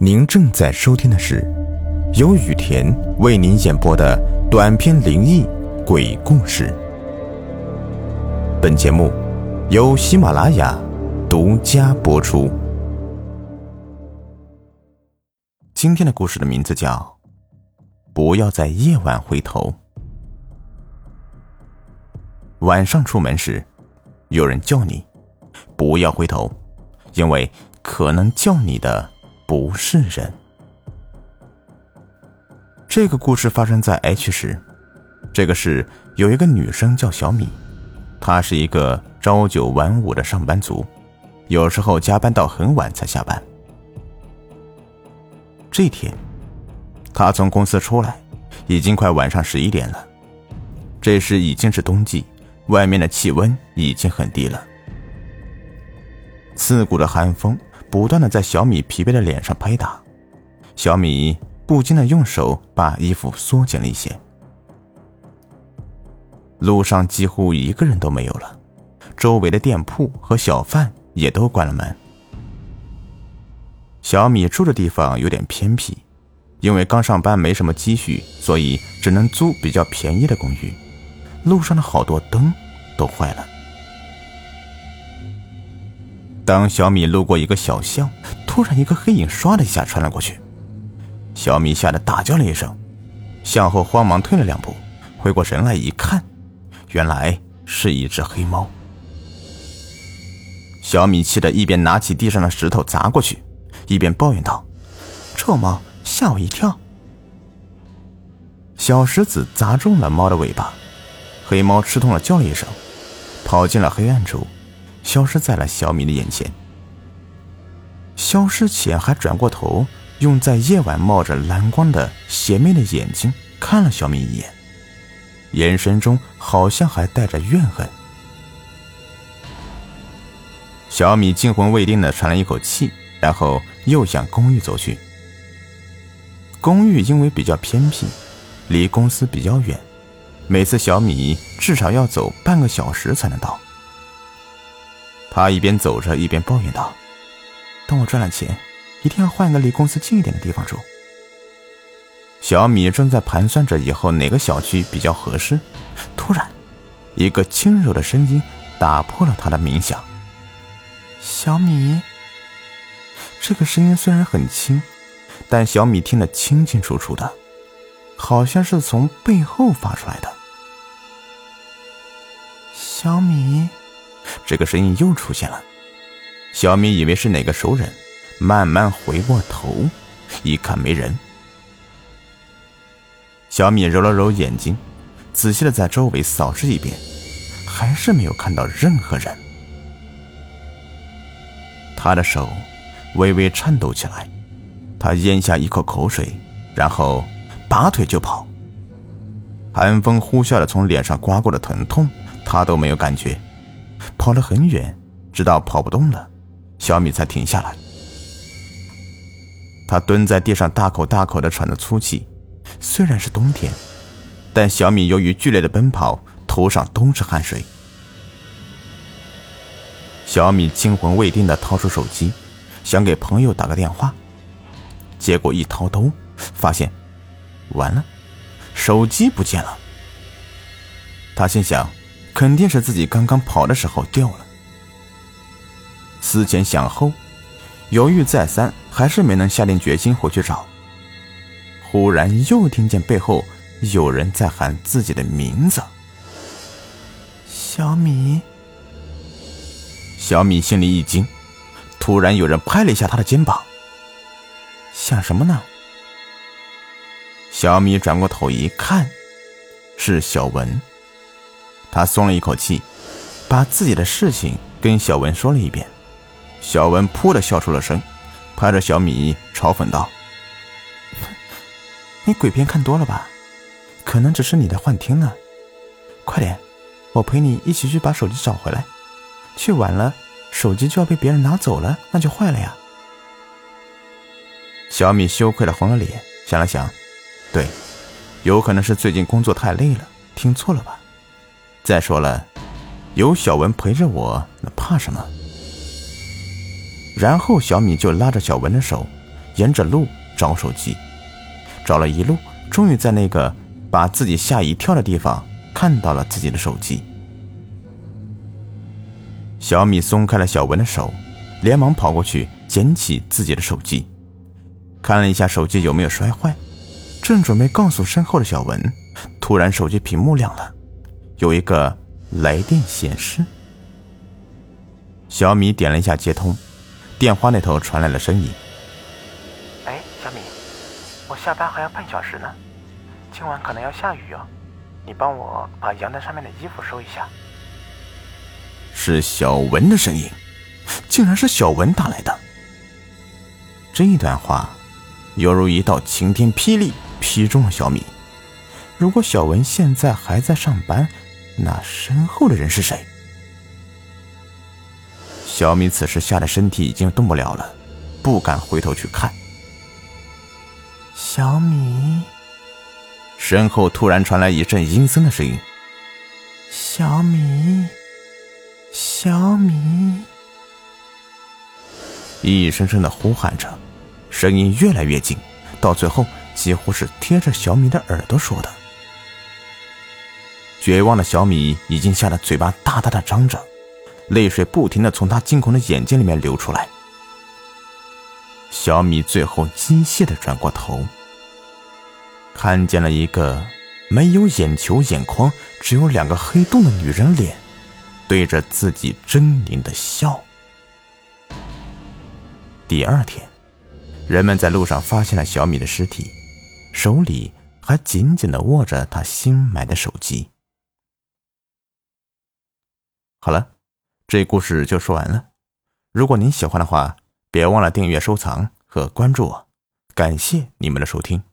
您正在收听的是由雨田为您演播的短篇灵异鬼故事。本节目由喜马拉雅独家播出。今天的故事的名字叫《不要在夜晚回头》。晚上出门时，有人叫你不要回头，因为可能叫你的。不是人。这个故事发生在 H 市，这个市有一个女生叫小米，她是一个朝九晚五的上班族，有时候加班到很晚才下班。这天，她从公司出来，已经快晚上十一点了。这时已经是冬季，外面的气温已经很低了，刺骨的寒风。不断的在小米疲惫的脸上拍打，小米不禁的用手把衣服缩紧了一些。路上几乎一个人都没有了，周围的店铺和小贩也都关了门。小米住的地方有点偏僻，因为刚上班没什么积蓄，所以只能租比较便宜的公寓。路上的好多灯都坏了。当小米路过一个小巷，突然一个黑影唰的一下穿了过去，小米吓得大叫了一声，向后慌忙退了两步，回过神来一看，原来是一只黑猫。小米气得一边拿起地上的石头砸过去，一边抱怨道：“臭猫，吓我一跳！”小石子砸中了猫的尾巴，黑猫吃痛了叫了一声，跑进了黑暗处。消失在了小米的眼前。消失前还转过头，用在夜晚冒着蓝光的邪魅的眼睛看了小米一眼，眼神中好像还带着怨恨。小米惊魂未定的喘了一口气，然后又向公寓走去。公寓因为比较偏僻，离公司比较远，每次小米至少要走半个小时才能到。他一边走着一边抱怨道：“等我赚了钱，一定要换个离公司近一点的地方住。”小米正在盘算着以后哪个小区比较合适，突然，一个轻柔的声音打破了他的冥想。“小米。”这个声音虽然很轻，但小米听得清清楚楚的，好像是从背后发出来的。小米。这个声音又出现了，小米以为是哪个熟人，慢慢回过头，一看没人。小米揉了揉眼睛，仔细的在周围扫视一遍，还是没有看到任何人。他的手微微颤抖起来，他咽下一口口水，然后拔腿就跑。寒风呼啸的从脸上刮过的疼痛，他都没有感觉。跑了很远，直到跑不动了，小米才停下来。他蹲在地上，大口大口的喘着粗气。虽然是冬天，但小米由于剧烈的奔跑，头上都是汗水。小米惊魂未定的掏出手机，想给朋友打个电话，结果一掏兜，发现完了，手机不见了。他心想。肯定是自己刚刚跑的时候掉了。思前想后，犹豫再三，还是没能下定决心回去找。忽然又听见背后有人在喊自己的名字：“小米。”小米心里一惊，突然有人拍了一下他的肩膀：“想什么呢？”小米转过头一看，是小文。他松了一口气，把自己的事情跟小文说了一遍。小文噗的笑出了声，拍着小米嘲讽道：“你鬼片看多了吧？可能只是你的幻听呢。快点，我陪你一起去把手机找回来。去晚了，手机就要被别人拿走了，那就坏了呀。”小米羞愧的红了脸，想了想，对，有可能是最近工作太累了，听错了吧。再说了，有小文陪着我，那怕什么？然后小米就拉着小文的手，沿着路找手机，找了一路，终于在那个把自己吓一跳的地方看到了自己的手机。小米松开了小文的手，连忙跑过去捡起自己的手机，看了一下手机有没有摔坏，正准备告诉身后的小文，突然手机屏幕亮了，有一个来电显示。小米点了一下接通，电话那头传来了声音。哎小米，我下班还要半小时呢，今晚可能要下雨哦，你帮我把阳台上面的衣服收一下。是小文的声音，竟然是小文打来的。这一段话犹如一道晴天霹雳，劈中了小米。如果小文现在还在上班，那身后的人是谁？小米此时吓得身体已经动不了了，不敢回头去看。小米，身后突然传来一阵阴森的声音。小米，小米，一声声的呼喊着，声音越来越近，到最后几乎是贴着小米的耳朵说的。绝望的小米已经吓得嘴巴大大的张着，泪水不停的从他惊恐的眼睛里面流出来。小米最后机械的转过头，看见了一个没有眼球、眼眶，只有两个黑洞的女人脸，对着自己狰狞的笑。第二天，人们在路上发现了小米的尸体，手里还紧紧的握着他新买的手机。好了，这故事就说完了。如果您喜欢的话，别忘了订阅、收藏和关注我，感谢你们的收听。